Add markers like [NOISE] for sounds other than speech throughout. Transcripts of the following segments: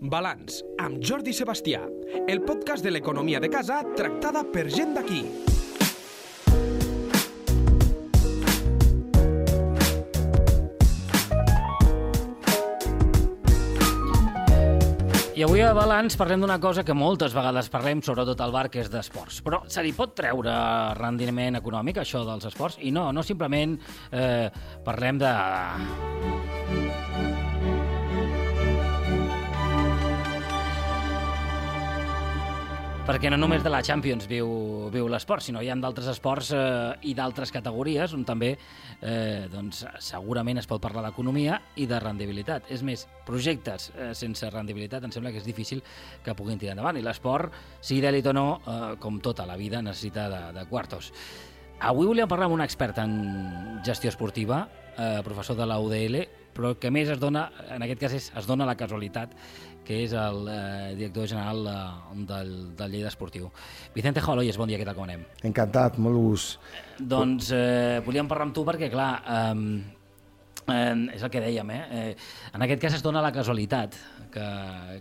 Balanç, amb Jordi Sebastià, el podcast de l'economia de casa tractada per gent d'aquí. I avui a Balanç parlem d'una cosa que moltes vegades parlem, sobretot al bar, que és d'esports. Però se li pot treure rendiment econòmic, això dels esports? I no, no simplement eh, parlem de... perquè no només de la Champions viu, viu l'esport, sinó hi ha d'altres esports eh, i d'altres categories on també eh, doncs, segurament es pot parlar d'economia i de rendibilitat. És més, projectes eh, sense rendibilitat em sembla que és difícil que puguin tirar endavant i l'esport, sigui d'èlit o no, eh, com tota la vida, necessita de, de quartos. Avui volíem parlar amb un expert en gestió esportiva, eh, professor de la UDL, però que més es dona, en aquest cas és, es dona la casualitat que és el eh, director general eh, del, del Lleida Esportiu. Vicente Joloyes, bon dia, què tal, com anem? Encantat, molt gust. Doncs eh, volíem parlar amb tu perquè, clar, eh, Eh, és el que dèiem, eh? eh? En aquest cas es dona la casualitat que,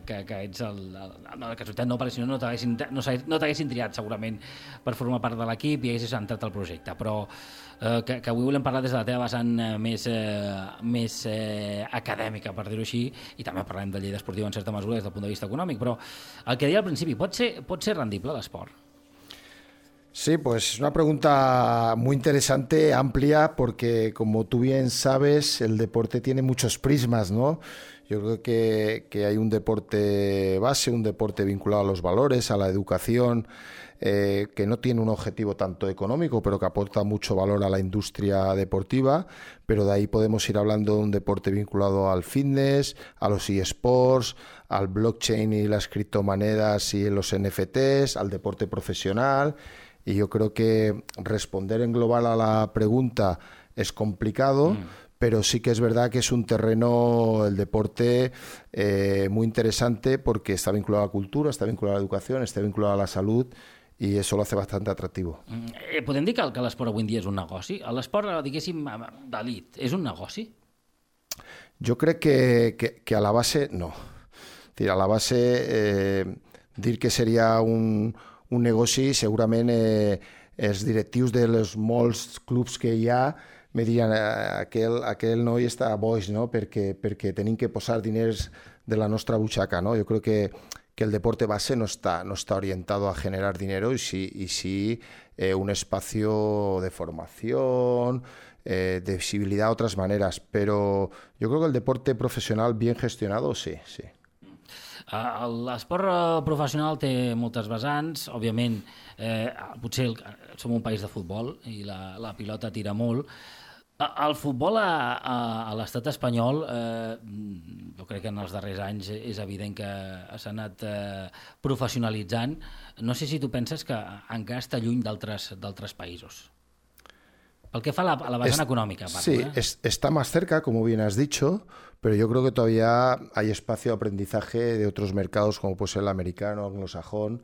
que, que ets el, el, no, la casualitat no, perquè si no no t'haguessin no, no triat segurament per formar part de l'equip i haguessis entrat al projecte, però eh, que, que avui volem parlar des de la teva vessant eh, més, eh, més eh, acadèmica, per dir-ho així, i també parlem de llei d'esportiu en certa mesura des del punt de vista econòmic, però el que deia al principi, pot ser, pot ser rendible l'esport? Sí, pues es una pregunta muy interesante, amplia, porque como tú bien sabes, el deporte tiene muchos prismas, ¿no? Yo creo que, hay un deporte base, un deporte vinculado a los valores, a la educación, eh, que no tiene un objetivo tanto económico, pero que aporta mucho valor a la industria deportiva, pero de ahí podemos ir hablando de un deporte vinculado al fitness, a los eSports, al blockchain y las criptomonedas y los NFTs, al deporte profesional. Y yo creo que responder en global a la pregunta es complicado, mm. Pero sí que es verdad que es un terreno, el deporte, eh, muy interesante porque está vinculado a la cultura, está vinculado a la educación, está vinculado a la salud i això lo hace bastante atractivo. Mm, eh, podem dir que, que l'esport avui en dia és un negoci? L'esport, diguéssim, d'elit, és un negoci? Jo crec que, que, que a la base no. a la base eh, dir que seria un, un negoci, segurament eh, els directius dels molts clubs que hi ha me dirien eh, aquel, aquel noi està boix, no? perquè, perquè tenim que posar diners de la nostra butxaca. ¿no? Jo crec que, que el deporte base no está, no está orientado a generar dinero y sí, y sí eh, un espacio de formación, eh, de visibilidad a otras maneras. Pero yo creo que el deporte profesional bien gestionado, sí, sí. Uh, L'esport uh, professional té moltes vessants, òbviament, eh, potser el, som un país de futbol i la, la pilota tira molt. El futbol a, a, a l'estat espanyol, eh, jo crec que en els darrers anys és evident que s'ha anat eh, professionalitzant. No sé si tu penses que encara està lluny d'altres països. Pel que fa a la, a la vessant es, econòmica. Parlo, sí, eh? es, está más cerca, como bien has dicho, pero yo creo que todavía hay espacio de aprendizaje de otros mercados como puede ser el americano, anglosajón,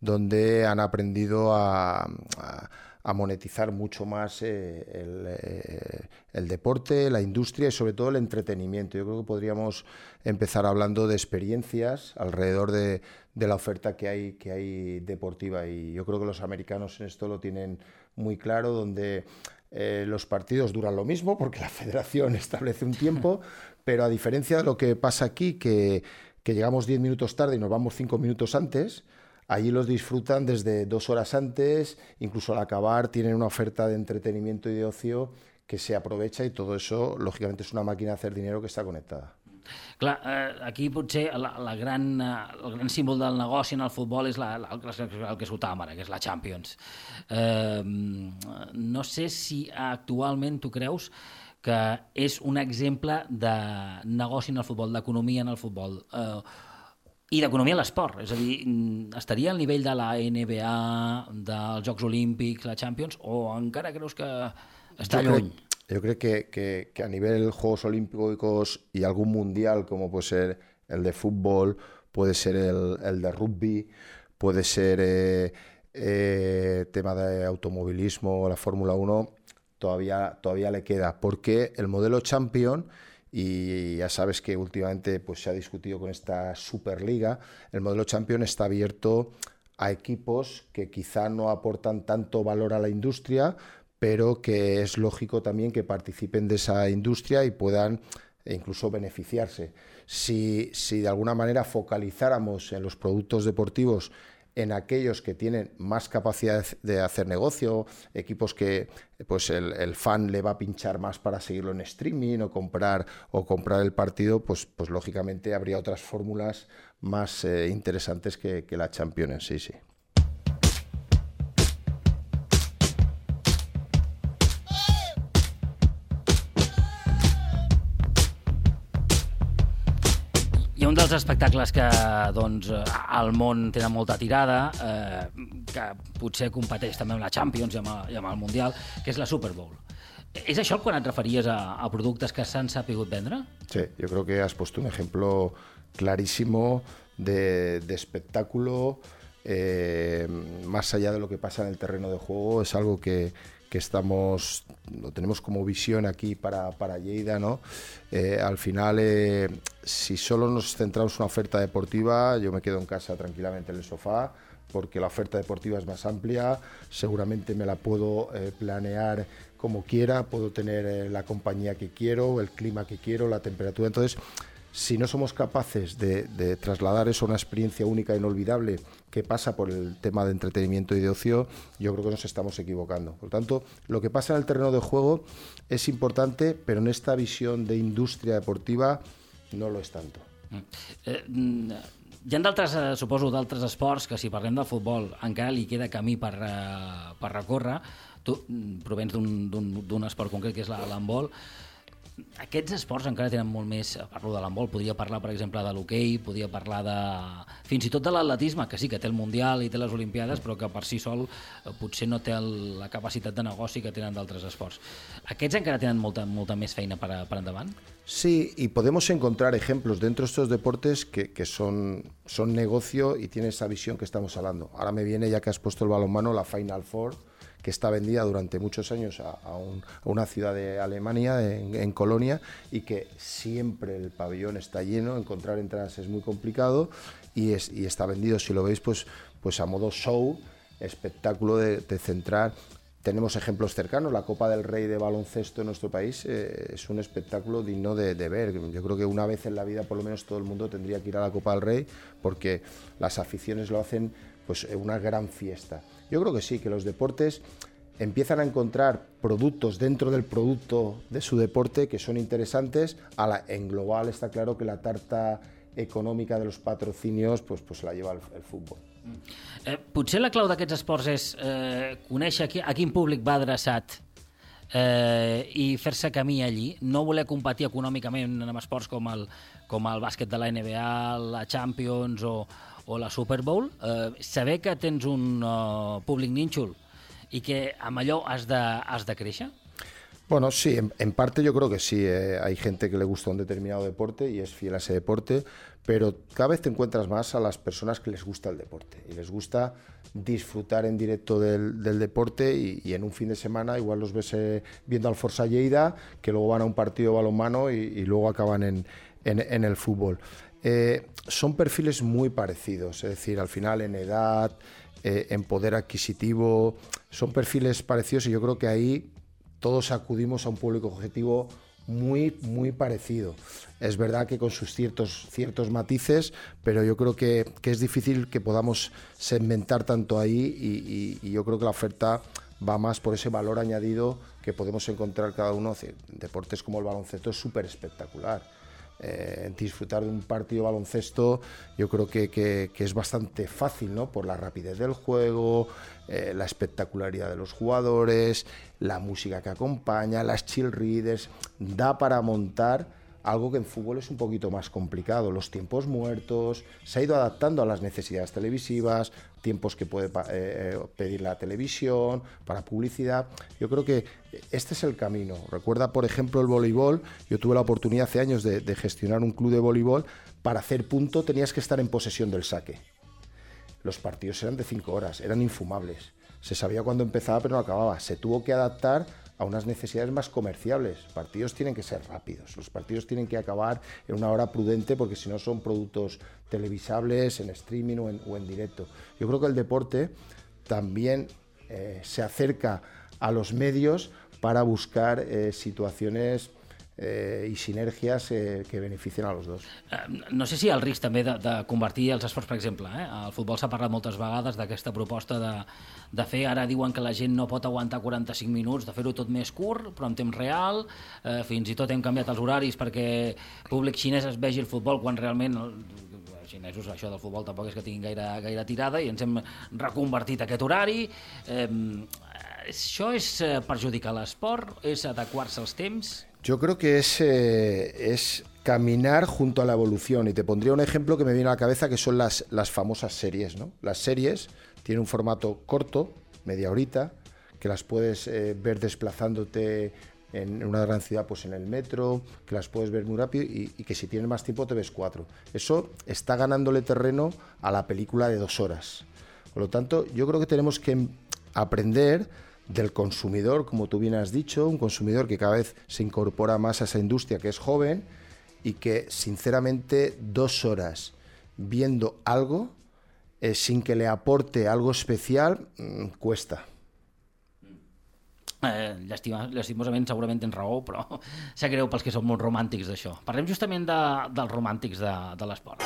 donde han aprendido a, a, a monetizar mucho más eh, el, eh, el, deporte, la industria y sobre todo el entretenimiento. Yo creo que podríamos empezar hablando de experiencias alrededor de, de la oferta que hay, que hay deportiva y yo creo que los americanos en esto lo tienen muy claro, donde eh, los partidos duran lo mismo porque la [LAUGHS] federación establece un tiempo, pero a diferencia de lo que pasa aquí, que, que llegamos 10 minutos tarde y nos vamos 5 minutos antes, allí los disfrutan desde dos horas antes, incluso al acabar tienen una oferta de entretenimiento y de ocio que se aprovecha y todo eso, lógicamente, es una máquina de hacer dinero que está conectada. Clar, eh, aquí potser la, la gran, eh, el gran símbol del negoci en el futbol és la, la, el, el que és ara, que és la Champions. Eh, no sé si actualment tu creus que és un exemple de negoci en el futbol, d'economia en el futbol, eh, i d'economia a l'esport. És a dir, estaria al nivell de la NBA, dels Jocs Olímpics, la Champions, o encara creus que està jo lluny? Crec, Yo creo que, que, que, a nivel Juegos Olímpicos y algún mundial, como puede ser el de fútbol, puede ser el, el de rugby, puede ser eh, eh, tema de automovilismo, la Fórmula 1, todavía, todavía le queda, porque el modelo Champion y ya sabes que últimamente pues, se ha discutido con esta Superliga, el modelo Champion está abierto a equipos que quizá no aportan tanto valor a la industria, pero que es lógico también que participen de esa industria y puedan incluso beneficiarse. Si, si de alguna manera focalizáramos en los productos deportivos en aquellos que tienen más capacidad de hacer negocio, equipos que pues el, fan le va a pinchar más para seguirlo en streaming o comprar o comprar el partido, pues, pues lógicamente habría otras fórmulas más eh, interesantes que, que la Champions en sí, sí. un dels espectacles que doncs, al món tenen molta tirada, eh, que potser competeix també amb la Champions i amb, el, i amb el Mundial, que és la Super Bowl. ¿Es això quan et referies a, a productes que s'han sapigut vendre? Sí, yo creo que has puesto un ejemplo clarísimo de, de espectáculo, eh, más allá de lo que pasa en el terreno de juego, es algo que, que estamos, lo tenemos como visión aquí para, para Lleida, ¿no? Eh, al final, eh, si solo nos centramos en una oferta deportiva, yo me quedo en casa tranquilamente en el sofá, porque la oferta deportiva es más amplia, seguramente me la puedo eh, planear como quiera, puedo tener la compañía que quiero, el clima que quiero, la temperatura. Entonces, si no somos capaces de, trasladar eso a una experiencia única e inolvidable que pasa por el tema de entretenimiento y de ocio, yo creo que nos estamos equivocando. Por lo tanto, lo que pasa en el terreno de juego es importante, pero en esta visión de industria deportiva no lo es tanto. Mm. Eh, mm, hi ha d'altres, eh, suposo, d'altres esports que si parlem del futbol encara li queda camí per, eh, per recórrer. Tu mm, provens d'un esport concret que és l'handbol. Aquests esports encara tenen molt més, parlo de l'handbol, podria parlar per exemple de l'hoquei, podria parlar de fins i tot de l'atletisme, que sí que té el Mundial i té les Olimpiades, però que per si sol eh, potser no té el, la capacitat de negoci que tenen d'altres esports. Aquests encara tienen molta, molta més feina per, per endavant? Sí, y podemos encontrar ejemplos dentro de estos deportes que, que son, son negocio y tienen esa visión que estamos hablando. Ahora me viene, ya que has puesto el balonmano, la Final Four, que está vendida durante muchos años a, una ciudad de Alemania, en, Colonia, y que siempre el pabellón está lleno, encontrar entradas es muy complicado y, es, está vendido, si lo veis, pues, pues a modo show, espectáculo de, centrar tenemos ejemplos cercanos. La Copa del Rey de baloncesto en nuestro país eh, es un espectáculo digno de, de, ver. Yo creo que una vez en la vida, por lo menos, todo el mundo tendría que ir a la Copa del Rey porque las aficiones lo hacen pues una gran fiesta. Yo creo que sí, que los deportes empiezan a encontrar productos dentro del producto de su deporte que son interesantes. A la, en global está claro que la tarta econòmica de los patrocinios pues, pues la lleva el, el futbol. Eh, potser la clau d'aquests esports és eh, conèixer a, quin públic va adreçat eh, i fer-se camí allí, no voler competir econòmicament en esports com el, com el bàsquet de la NBA, la Champions o, o la Super Bowl, eh, saber que tens un uh, públic nínxol i que amb allò has de, has de créixer? Bueno, sí, en, en, parte yo creo que sí. Eh, hay gente que le gusta un determinado deporte y es fiel a ese deporte, pero cada vez te encuentras más a las personas que les gusta el deporte y les gusta disfrutar en directo del, del deporte y, y, en un fin de semana igual los ves eh, viendo al Forza Lleida, que luego van a un partido balonmano y, y luego acaban en, en, en el fútbol. Eh, son perfiles muy parecidos, es decir, al final en edad, eh, en poder adquisitivo, son perfiles parecidos y yo creo que ahí todos acudimos a un público objetivo muy, muy parecido. Es verdad que con sus ciertos, ciertos matices, pero yo creo que, es difícil que podamos segmentar tanto ahí y, yo creo que la oferta va más por ese valor añadido que podemos encontrar cada uno. Deportes como el baloncesto es súper espectacular eh, disfrutar de un partido de baloncesto yo creo que, que, es bastante fácil, ¿no? Por la rapidez del juego, eh, la espectacularidad de los jugadores, la música que acompaña, las chill readers, da para montar algo que en fútbol es un poquito más complicado. Los tiempos muertos, se ha ido adaptando a las necesidades televisivas, tiempos que puede eh, eh, pedir la televisión, para publicidad. Yo creo que este es el camino. Recuerda, por ejemplo, el voleibol. Yo tuve la oportunidad hace años de, de gestionar un club de voleibol. Para hacer punto tenías que estar en posesión del saque. Los partidos eran de cinco horas, eran infumables. Se sabía cuándo empezaba, pero no acababa. Se tuvo que adaptar a unas necesidades más comerciables. Los partidos tienen que ser rápidos, los partidos tienen que acabar en una hora prudente porque si no son productos televisables, en streaming o en, directo. Yo creo que el deporte también eh, se acerca a los medios para buscar eh, situaciones eh, i sinergies eh, que beneficien a los dos. Eh, no sé si el risc també de, de convertir els esports, per exemple, eh? el futbol s'ha parlat moltes vegades d'aquesta proposta de, de fer, ara diuen que la gent no pot aguantar 45 minuts, de fer-ho tot més curt, però en temps real, eh, fins i tot hem canviat els horaris perquè públic xinès es vegi el futbol quan realment el, els xinesos això del futbol tampoc és que tinguin gaire, gaire tirada i ens hem reconvertit aquest horari. Eh, això és perjudicar l'esport? És adequar-se als temps? Yo creo que es, eh, es caminar junto a la evolución. Y te pondría un ejemplo que me viene a la cabeza, que son las, las famosas series. ¿no? Las series tienen un formato corto, media horita, que las puedes eh, ver desplazándote en una gran ciudad, pues en el metro, que las puedes ver muy rápido y, y, que si tienes más tiempo te ves cuatro. Eso está ganándole terreno a la película de dos horas. Por lo tanto, yo creo que tenemos que aprender del consumidor, como tú bien has dicho, un consumidor que cada vez se incorpora más a esa industria, que es joven y que sinceramente dos horas viendo algo eh, sin que le aporte algo especial mmm, cuesta. Eh, llàstima, llàstimosament segurament tens raó, però [LAUGHS] sap greu pels que són molt romàntics d'això. Parlem justament de, dels romàntics de, de l'esport.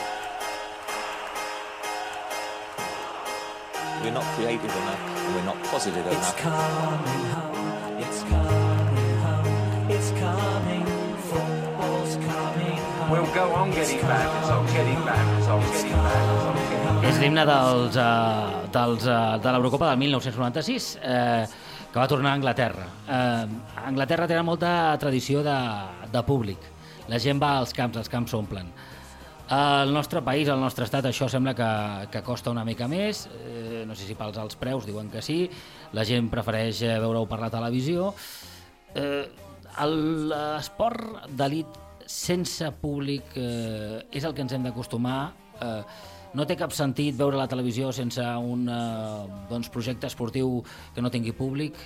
We're not creative enough, and we're not positive enough. It's coming home, it's coming home, it's coming, football's coming home. We'll go on getting back, it's on getting back, it's on getting back, it's on getting back. És l'himne dels, uh, dels, uh, de l'Eurocopa del 1996, eh, que va tornar a Anglaterra. Eh, Anglaterra té molta tradició de, de públic. La gent va als camps, els camps s'omplen. Al nostre país, al nostre estat, això sembla que, que costa una mica més, eh, no sé si pels alts preus diuen que sí, la gent prefereix eh, veure-ho per la televisió. Eh, L'esport d'elit sense públic eh, és el que ens hem d'acostumar. Eh, no té cap sentit veure la televisió sense un eh, doncs, projecte esportiu que no tingui públic.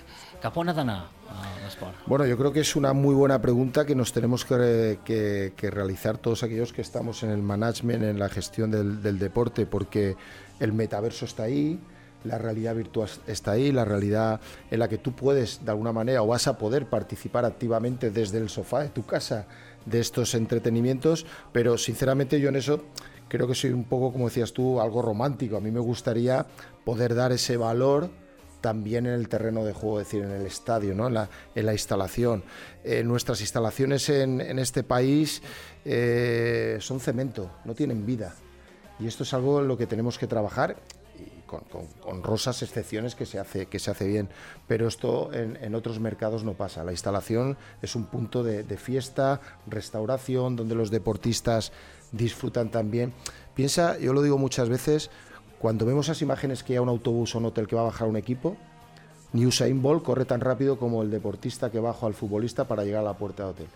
Cap on ha d'anar eh, l'esport? Bueno, yo creo que es una muy buena pregunta que nos tenemos que, que, que, realizar todos aquellos que estamos en el management, en la gestión del, del deporte, porque el metaverso está ahí, la realidad virtual está ahí, la realidad en la que tú puedes de alguna manera o vas a poder participar activamente desde el sofá de tu casa de estos entretenimientos, pero sinceramente yo en eso creo que soy un poco, como decías tú, algo romántico. A mí me gustaría poder dar ese valor también en el terreno de juego, es decir, en el estadio, ¿no? en, la, instalación. Eh, nuestras instalaciones en, en este país eh, son cemento, no tienen vida. Y esto es algo en lo que tenemos que trabajar con, rosas excepciones que se hace, que se hace bien, pero esto en, en, otros mercados no pasa. La instalación es un punto de, fiesta, restauración, donde los deportistas disfrutan también. Piensa, yo lo digo muchas veces, cuando vemos esas imágenes que hay un autobús o un hotel que va a bajar un equipo, ni Usain corre tan rápido como el deportista que baja al futbolista para llegar a la puerta del hotel.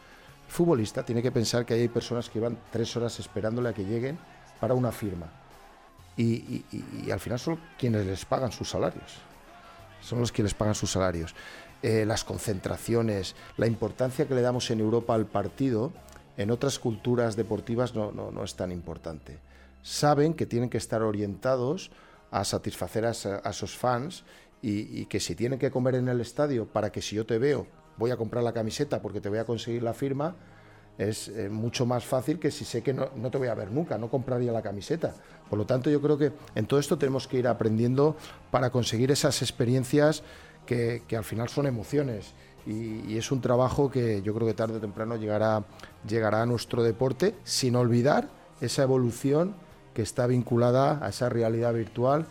El futbolista tiene que pensar que hay personas que van tres horas esperándole a que lleguen para una firma y, y, y, al final son quienes les pagan sus salarios. Son los que les pagan sus salarios. Eh, las concentraciones, la importancia que le damos en Europa al partido, en otras culturas deportivas no, no, no es tan importante. Saben que tienen que estar orientados a satisfacer a, a esos fans y, y, que si tienen que comer en el estadio para que si yo te veo voy a comprar la camiseta porque te voy a conseguir la firma, es eh, mucho más fácil que si sé que no, no, te voy a ver nunca, no compraría la camiseta. Por lo tanto, yo creo que en todo esto tenemos que ir aprendiendo para conseguir esas experiencias que, que al final son emociones. Y, y, es un trabajo que yo creo que tarde o temprano llegará, llegará a nuestro deporte, sin olvidar esa evolución que está vinculada a esa realidad virtual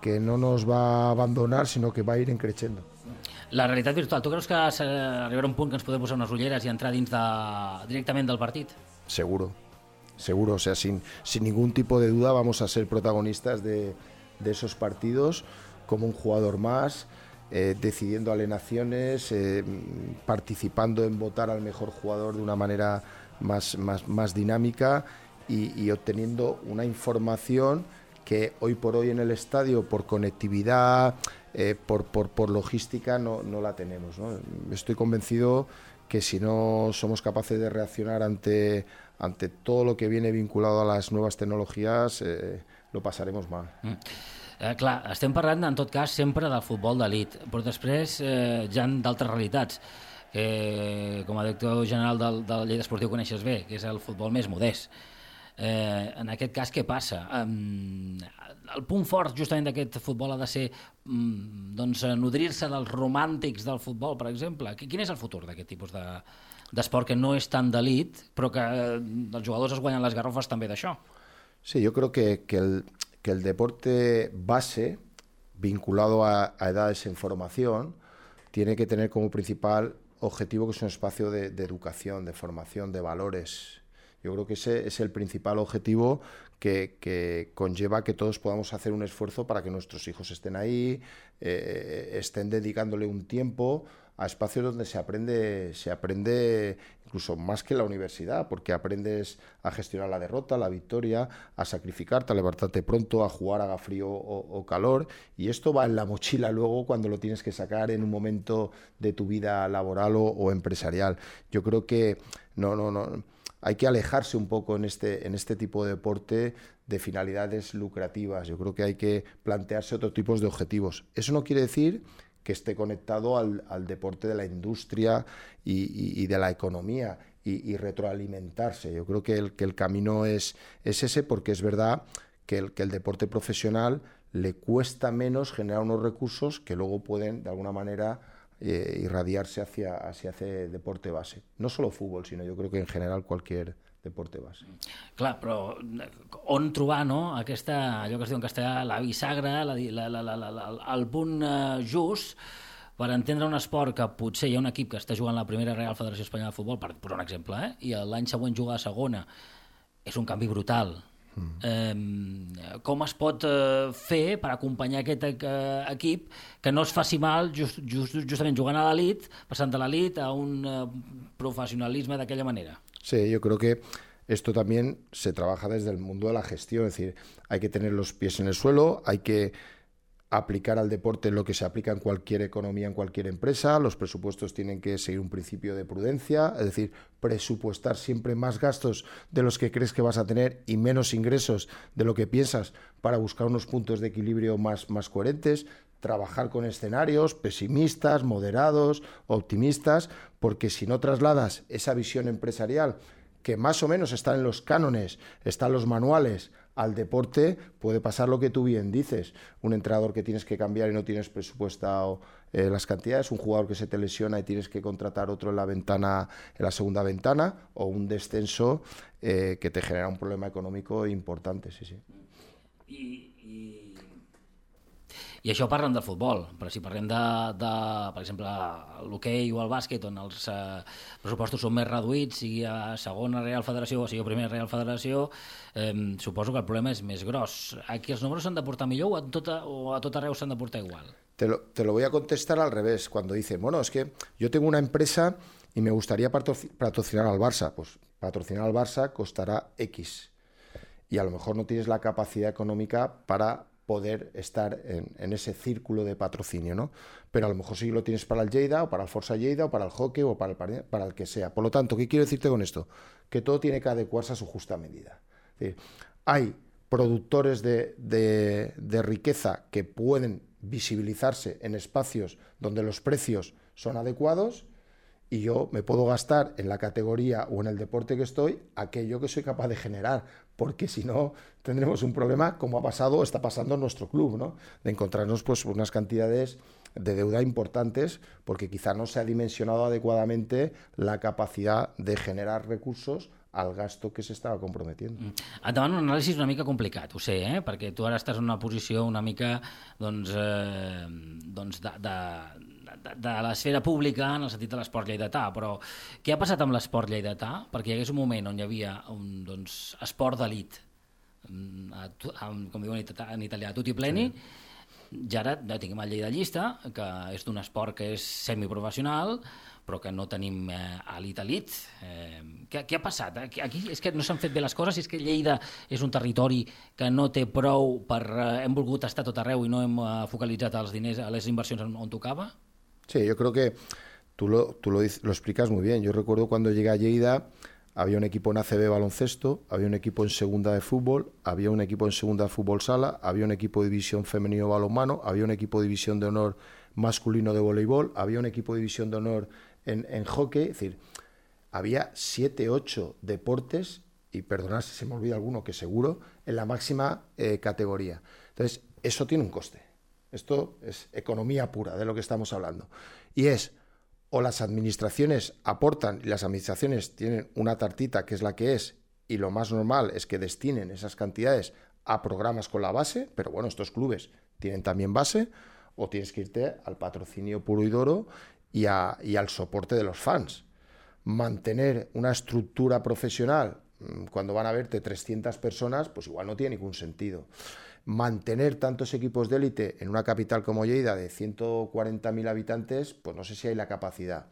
que no nos va a abandonar, sino que va a ir increciendo. La realitat virtual, tu creus que arribarà un punt que ens podem posar unes ulleres i entrar dins de, directament del partit? Seguro, seguro. O sea, sin, sin ningún tipo de duda vamos a ser protagonistas de, de esos partidos como un jugador más, eh, decidiendo alienaciones, eh, participando en votar al mejor jugador de una manera más, más, más dinámica y, obteniendo una información que hoy por hoy en el estadio, por conectividad, eh, por, por, por logística no, no la tenemos. Estoy convencido que si no somos capaces de reaccionar ante, ante todo lo que viene vinculado a las nuevas tecnologías, lo pasaremos mal. Eh, clar, estem parlant, en tot cas, sempre del futbol d'elit, però després eh, hi ha d'altres realitats que, com a director general del, del Lleida Esportiu coneixes bé, que és el futbol més modest. Eh, en aquest cas, què passa? Um, el punt fort justament d'aquest futbol ha de ser um, doncs, nodrir-se dels romàntics del futbol, per exemple. Qui- Quin és el futur d'aquest tipus de d'esport que no és tan d'elit, però que eh, els jugadors es guanyen les garrofes també d'això? Sí, yo creo que, que el, que el deporte base, vinculado a, edades en formación, tiene que tener como principal objetivo que es un espacio de, educación, de formación, de valores. Yo creo que ese es el principal objetivo que, conlleva que todos podamos hacer un esfuerzo para que nuestros hijos estén ahí, eh, estén dedicándole un tiempo a espacios donde se aprende, se aprende incluso más que la universidad, porque aprendes a gestionar la derrota, la victoria, a sacrificarte, a levantarte pronto, a jugar haga frío o, o calor, y esto va en la mochila luego cuando lo tienes que sacar en un momento de tu vida laboral o, o empresarial. Yo creo que no, no, no hay que alejarse un poco en este, en este tipo de deporte de finalidades lucrativas. Yo creo que hay que plantearse otros tipos de objetivos. Eso no quiere decir que esté conectado al, deporte de la industria y, de la economía y, retroalimentarse. Yo creo que el, camino es, es ese porque es verdad que el, que el deporte profesional le cuesta menos generar unos recursos que luego pueden, de alguna manera, eh, irradiarse hacia, hacia ese deporte base. No solo fútbol, sino yo creo que en general cualquier deporte base. Clar, però on trobar no, aquesta, allò que es diu en castellà, la bisagra, la, la, la, la, la, la, el punt eh, just per entendre un esport que potser hi ha un equip que està jugant la primera Real Federació Espanyola de Futbol, per posar un exemple, eh? i l'any següent jugar a segona, és un canvi brutal. Mm. Eh, com es pot eh, fer per acompanyar aquest eh, equip que no es faci mal just, just, justament jugant a l'elit, passant de l'elit a un eh, professionalisme d'aquella manera? Sí, yo creo que esto también se trabaja desde el mundo de la gestión, es decir, hay que tener los pies en el suelo, hay que aplicar al deporte lo que se aplica en cualquier economía, en cualquier empresa, los presupuestos tienen que seguir un principio de prudencia, es decir, presupuestar siempre más gastos de los que crees que vas a tener y menos ingresos de lo que piensas para buscar unos puntos de equilibrio más, más coherentes, trabajar con escenarios pesimistas, moderados, optimistas, porque si no trasladas esa visión empresarial que más o menos está en los cánones, están los manuales, al deporte puede pasar lo que tú bien dices. Un entrenador que tienes que cambiar y no tienes presupuestado eh, las cantidades, un jugador que se te lesiona y tienes que contratar otro en la ventana, en la segunda ventana, o un descenso eh, que te genera un problema económico importante, sí, sí. I això parlen del futbol, però si parlem de, de per exemple, l'hoquei o el bàsquet, on els eh, pressupostos són més reduïts, sigui a segona Real Federació o sigui a primera Real Federació, eh, suposo que el problema és més gros. Aquí els números s'han de portar millor o a tot, o a tot arreu s'han de portar igual? Te lo, te lo voy a contestar al revés. Cuando dicen, bueno, es que yo tengo una empresa y me gustaría patroci- patrocinar al Barça. Pues patrocinar al Barça costará X. Y a lo mejor no tienes la capacidad económica para poder estar en, ese círculo de patrocinio, ¿no? Pero a lo mejor sí lo tienes para el Lleida, o para el Forza Lleida, o para el hockey, o para el, par- para el que sea. Por lo tanto, ¿qué quiero decirte con esto? Que todo tiene que adecuarse a su justa medida. Hay productores de riqueza que pueden visibilizarse en espacios donde los precios son adecuados y yo me puedo gastar en la categoría o en el deporte que estoy aquello que soy capaz de generar, porque si no tendremos un problema como ha pasado o está pasando en nuestro club, ¿no? De encontrarnos pues unas cantidades de deuda importantes porque quizá no se ha dimensionado adecuadamente la capacidad de generar recursos al gasto que se estava comprometiendo. Et demano un anàlisi una mica complicat, sé, eh? perquè tu ara estàs en una posició una mica doncs, eh, de, de l'esfera pública en el sentit de l'esport lleidatà, però què ha passat amb l'esport lleidatà? Perquè hi hagués un moment on hi havia un doncs, esport d'elit, mm, a com diuen en ita- en italià, tutti pleni, I ara ja tinguem el Lleida Llista, que és d'un esport que és semiprofessional, però que no tenim eh, elit elit. Eh, què, què ha passat? Aquí, aquí és que no s'han fet bé les coses, és que Lleida és un territori que no té prou per... Eh, hem volgut estar tot arreu i no hem eh, focalitzat els diners a les inversions on, on tocava? Sí, yo creo que tú lo, tú lo, lo explicas muy bien. Yo recuerdo cuando llegué a Lleida, había un equipo en ACB baloncesto, había un equipo en segunda de fútbol, había un equipo en segunda de fútbol sala, había un equipo de división femenino balonmano, había un equipo de división de honor masculino de voleibol, había un equipo de división de honor en, en hockey. Es decir, había siete, ocho deportes, y perdonad si se me olvida alguno, que seguro, en la máxima eh, categoría. Entonces, eso tiene un coste. Esto es economía pura de lo que estamos hablando. Y es, o las administraciones aportan y las administraciones tienen una tartita que es la que es, y lo más normal es que destinen esas cantidades a programas con la base, pero bueno, estos clubes tienen también base, o tienes que irte al patrocinio puro y duro y, y al soporte de los fans mantener una estructura profesional mm, cuando van a verte 300 personas, pues igual no tiene ningún sentido. Mantener tantos equipos de élite en una capital como Lleida de 140.000 habitantes, pues no sé si hay la capacidad.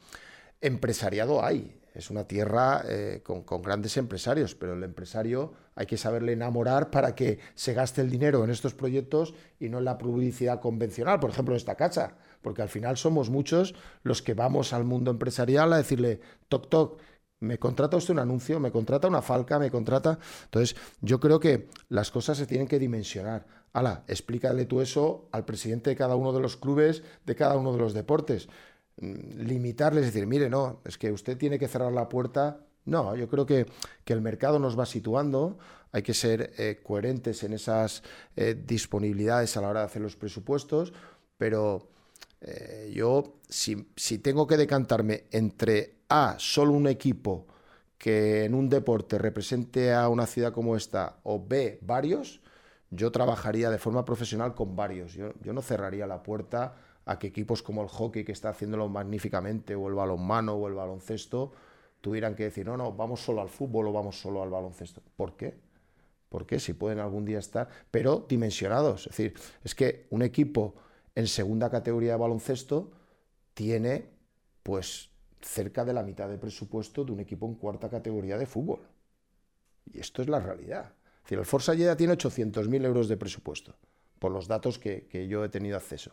Empresariado hay, es una tierra eh, con, con grandes empresarios, pero el empresario hay que saberle enamorar para que se gaste el dinero en estos proyectos y no en la publicidad convencional, por ejemplo, en esta casa, porque al final somos muchos los que vamos al mundo empresarial a decirle, toc, toc, me contrata usted un anuncio, me contrata una falca, me contrata... Entonces, yo creo que las cosas se tienen que dimensionar. Ala, explícale tú eso al presidente de cada uno de los clubes, de cada uno de los deportes mm, limitarles, decir, mire, no, es que usted tiene que cerrar la puerta. No, yo creo que, que el mercado nos va situando, hay que ser eh, coherentes en esas eh, disponibilidades a la hora de hacer los presupuestos, pero eh, yo, si, si tengo que decantarme entre A, solo un equipo que en un deporte represente a una ciudad como esta, o B, varios, yo trabajaría de forma profesional con varios. Yo, no cerraría la puerta a que equipos como el hockey, que está haciéndolo magníficamente, o el balonmano o el baloncesto, tuvieran que decir, no, no, vamos solo al fútbol o vamos solo al baloncesto. ¿Por qué? ¿Por qué? Si pueden algún día estar, pero dimensionados. Es decir, es que un equipo en segunda categoría de baloncesto tiene, pues, cerca de la mitad de presupuesto de un equipo en cuarta categoría de fútbol. Y esto es la realidad. Es decir, el Forza Lleida tiene 800.000 euros de presupuesto, por los datos que, yo he tenido acceso.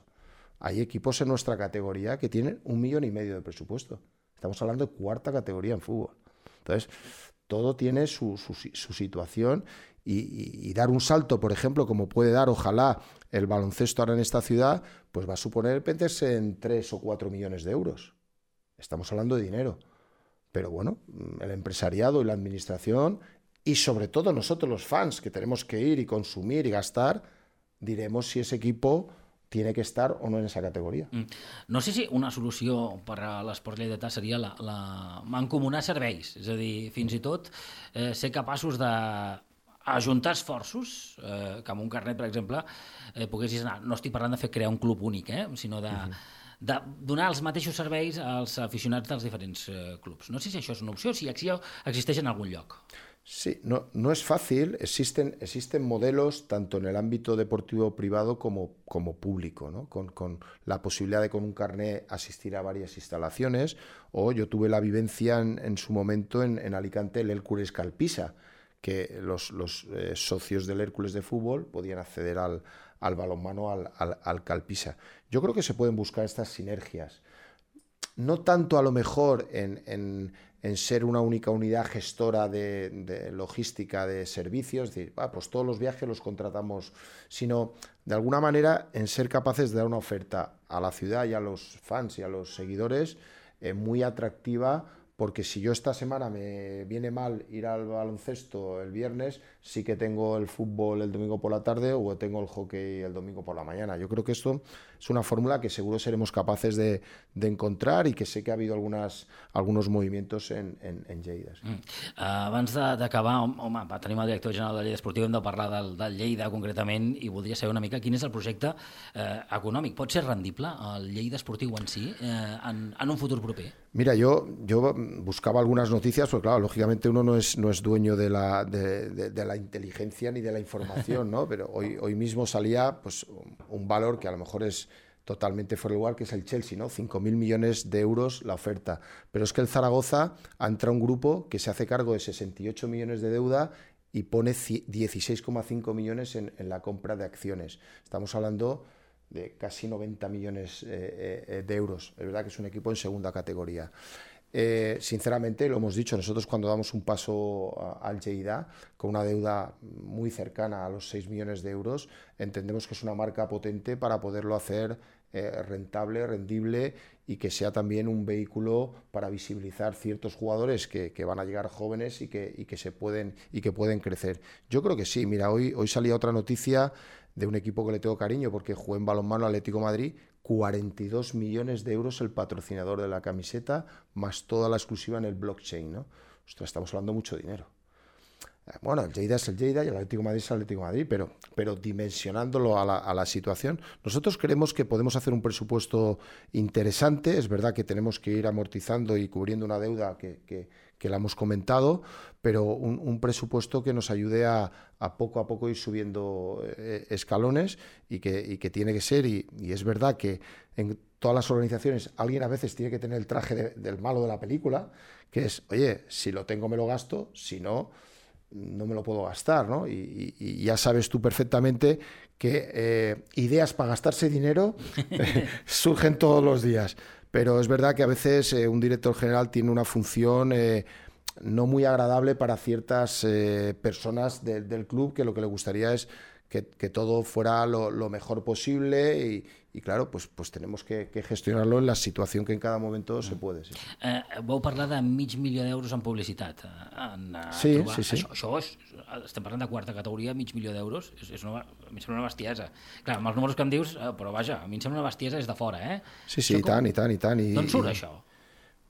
Hay equipos en nuestra categoría que tienen un millón y medio de presupuesto. Estamos hablando de cuarta categoría en fútbol. Entonces, todo tiene su, su si- su situación y, y- y dar un salto, por ejemplo, como puede dar, ojalá, el baloncesto ahora en esta ciudad, pues va a suponer meterse en 3 o 4 millones de euros. Estamos hablando de dinero. Pero bueno, mm, el empresariado y la administración, y sobre todo nosotros los fans, que tenemos que ir y consumir y gastar, diremos si ese equipo tiene que estar o no en esa categoría. Mm. No sé si una solució per a l'esport lleidatà seria la, la mancomunar serveis, és a dir, fins i tot eh, ser capaços de ajuntar esforços, eh, que amb un carnet, per exemple, eh, poguessis anar... No estic parlant de fer crear un club únic, eh, sinó de, de donar els mateixos serveis als aficionats dels diferents eh, clubs. No sé si això és una opció, si això existeix en algun lloc. Sí, no, no es fácil. Existen, existen modelos tanto en el ámbito deportivo privado como, como público, ¿no? con, con la posibilidad de con un carné asistir a varias instalaciones. O yo tuve la vivencia en, en su momento en, en Alicante, el Hércules Calpisa, que los, los eh, socios del Hércules de fútbol podían acceder al, al balonmano, al, al, al Calpisa. Yo creo que se pueden buscar estas sinergias no tanto a lo mejor en, en- en ser una única unidad gestora de, logística de servicios, decir, "Ah, pues todos los viajes los contratamos, sino de alguna manera en ser capaces de dar una oferta a la ciudad y a los fans y a los seguidores eh, muy atractiva, porque si yo esta semana me viene mal ir al baloncesto el viernes, sí que tengo el fútbol el domingo por la tarde o tengo el hockey el domingo por la mañana. Yo creo que esto es una fórmula que seguro seremos capaces de, de encontrar y que sé que ha habido algunas, algunos movimientos en, en, en Lleida. sí. Mm. Uh, abans d'acabar, hom- home, va, tenim el director general de Lleida Esportiu, hem de parlar del, del Lleida concretament i voldria saber una mica quin és el projecte eh, econòmic. Pot ser rendible el Lleida Esportiu en si eh, en, en un futur proper? Mira, yo, yo buscaba algunas noticias, porque claro, lógicamente uno no es, no es dueño de la, de, de- de la inteligencia ni de la información, ¿no? Pero hoy, [LAUGHS] hoy mismo salía pues, un, valor que a lo mejor es totalmente fuera de lugar, que es el Chelsea, ¿no? 5.000 millones de euros la oferta. Pero es que el Zaragoza ha entrado un grupo que se hace cargo de 68 millones de deuda y pone ci- 16,5 millones en, en la compra de acciones. Estamos hablando de casi 90 millones eh, eh, eh, de euros. Es verdad que es un equipo en segunda categoría. Eh, sinceramente, lo hemos dicho, nosotros cuando damos un paso al Lleida con una deuda muy cercana a los 6 millones de euros, entendemos que es una marca potente para poderlo hacer eh, rentable, rendible y que sea también un vehículo para visibilizar ciertos jugadores que, van a llegar jóvenes y que, se pueden y que pueden crecer. Yo creo que sí. Mira, hoy, hoy salía otra noticia de un equipo que le tengo cariño porque jugué en balonmano Atlético Madrid. 42 millones de euros el patrocinador de la camiseta, más toda la exclusiva en el blockchain, ¿no? Ostras, estamos hablando mucho dinero. Eh, Bueno, el Lleida es el Lleida y el Atlético Madrid es el Atlético Madrid, pero, pero dimensionándolo a la, situación, nosotros creemos que podemos hacer un presupuesto interesante. Es verdad que tenemos que ir amortizando y cubriendo una deuda que- que la hemos comentado, pero un, presupuesto que nos ayude a, poco a poco ir subiendo eh, escalones y que, tiene que ser, y, es verdad que en todas las organizaciones alguien a veces tiene que tener el traje de- del malo de la película, que es, oye, si lo tengo me lo gasto, si no no me lo puedo gastar, ¿no? Y, ya sabes tú perfectamente que eh, ideas para gastarse dinero [LAUGHS] eh, surgen todos los días. Pero es verdad que a veces eh, un director general tiene una función eh, no muy agradable para ciertas eh, personas de- del club que lo que le gustaría es que, que todo fuera lo, lo mejor posible y, y claro, pues, pues tenemos que, que gestionarlo en la situación que en cada momento se puede. sí. Eh, vau parlar de mig milió d'euros en publicitat. eh, En, eh, Sí, sí, sí. Això, això és, estem parlant de quarta categoria, mig milió d'euros. És, és una, a mi em sembla una bestiesa. Clar, amb els números que em dius, eh, però vaja, a mi em sembla una bestiesa des de fora, eh? Sí, sí, i tant, i tant, i tant. I, D'on surt i- això?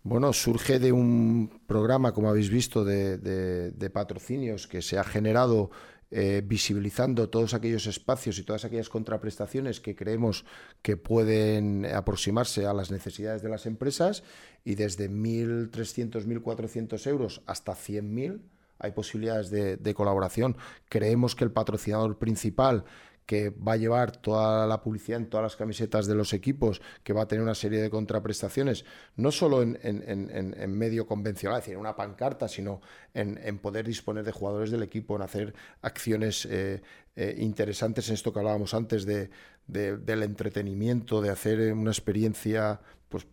Bueno, surge de un programa, como habéis visto, de, de- de patrocinios que se ha generado eh, visibilizando todos aquellos espacios y todas aquellas contraprestaciones que creemos que pueden aproximarse a las necesidades de las empresas y desde 1.300, 1.400 euros hasta 100.000 hay posibilidades de, de colaboración. Creemos que el patrocinador principal que va a llevar toda la publicidad en todas las camisetas de los equipos, que va a tener una serie de contraprestaciones, no solo en, en- en- en- medio convencional, es decir, en una pancarta, sino en, poder disponer de jugadores del equipo, en hacer acciones eh, eh, interesantes en esto que hablábamos antes de, de- del entretenimiento, de hacer una experiencia, pues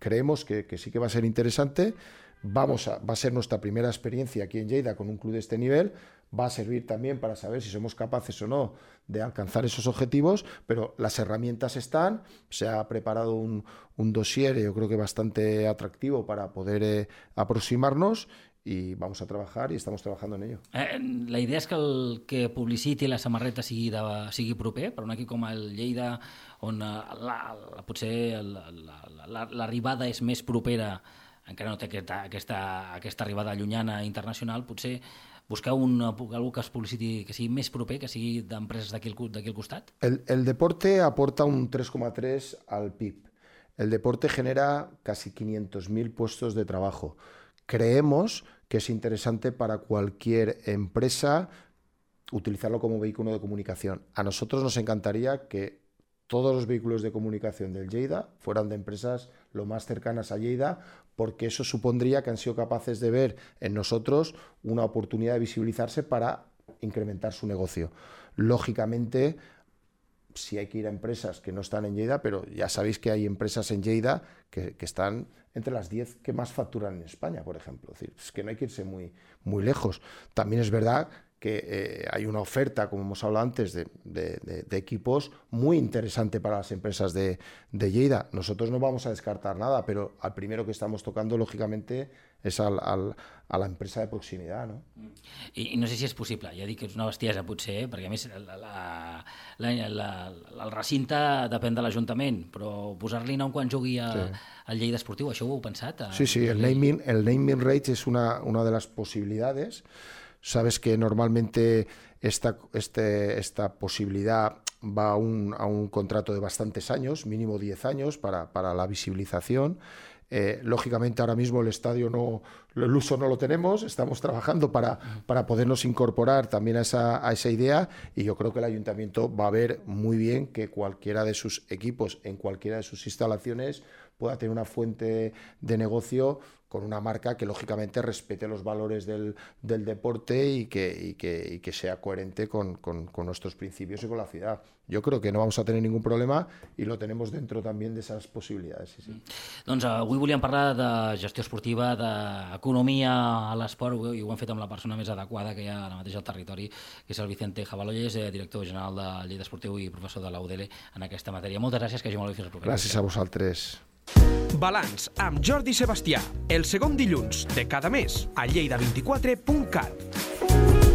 creemos que sí que va a ser interesante. Vamos a, va a ser nuestra primera experiencia aquí en Lleida con un club de este nivel. Va a servir también para saber si somos capaces o no de alcanzar esos objetivos, pero las herramientas están. Se ha preparado un, un dossier, yo creo que bastante atractivo para poder eh, aproximarnos y vamos a trabajar y estamos trabajando en ello. Eh, la idea és que el que publiciti la samarreta sigui, de, sigui proper per un equip com el Lleida on eh, la, la, potser la- la- la- l'arribada és més propera encara no té aquesta, aquesta, aquesta arribada llunyana internacional, potser busqueu un, algú que es publiciti que sigui més proper, que sigui d'empreses d'aquí al costat? El, el deporte aporta un 3,3 al PIB. El deporte genera casi 500.000 puestos de trabajo. Creemos que es interesante para cualquier empresa utilizarlo como vehículo de comunicación. A nosotros nos encantaría que todos los vehículos de comunicación del Lleida fueran de empresas lo más cercanas a Lleida, porque eso supondría que han sido capaces de ver en nosotros una oportunidad de visibilizarse para incrementar su negocio. Lógicamente, sí hay que ir a empresas que no están en Lleida, pero ya sabéis que hay empresas en Lleida que, que están entre las 10 que más facturan en España, por ejemplo. Es decir, es que no hay que irse muy, muy lejos. También es verdad que eh, hay una oferta, como hemos hablado antes, de, de- de- de equipos muy interesante para las empresas de, de Lleida. Nosotros no vamos a descartar nada, pero al primero que estamos tocando, lógicamente, es al- al- a la empresa de proximidad. ¿no? I, I no sé si és possible, ja dic que és una bestiesa potser, eh? perquè a més la, la, la, la, el recinte depèn de l'Ajuntament, però posar-li nom quan jugui a, sí. al Lleida Esportiu, això ho heu pensat? A, Sí, sí, el naming, el naming rights es una, una de las posibilidades. Sabes que normalmente esta, este, esta posibilidad va a un, a un contrato de bastantes años, mínimo 10 años, para, para la visibilización. Eh, lógicamente ahora mismo el estadio no, el uso no lo tenemos, estamos trabajando para, para podernos incorporar también a esa, a esa idea y yo creo que el ayuntamiento va a ver muy bien que cualquiera de sus equipos en cualquiera de sus instalaciones pueda tener una fuente de negocio con una marca que lógicamente respete los valores del, del deporte y que, y que, y que sea coherente con, con, con, nuestros principios y con la ciudad. Yo creo que no vamos a tener ningún problema y lo tenemos dentro también de esas posibilidades. Sí, sí. Doncs uh, avui volíem parlar de gestió esportiva, d'economia a l'esport, i ho hem fet amb la persona més adequada que hi ha ara mateix al territori, que és el Vicente Jabalolles, eh, director general de Lleida Esportiu i professor de la UDL en aquesta matèria. Moltes gràcies, que hagi molt bé fins al proper. Gràcies a vosaltres. Balanç amb Jordi Sebastià, el segon dilluns de cada mes a lleida24.cat.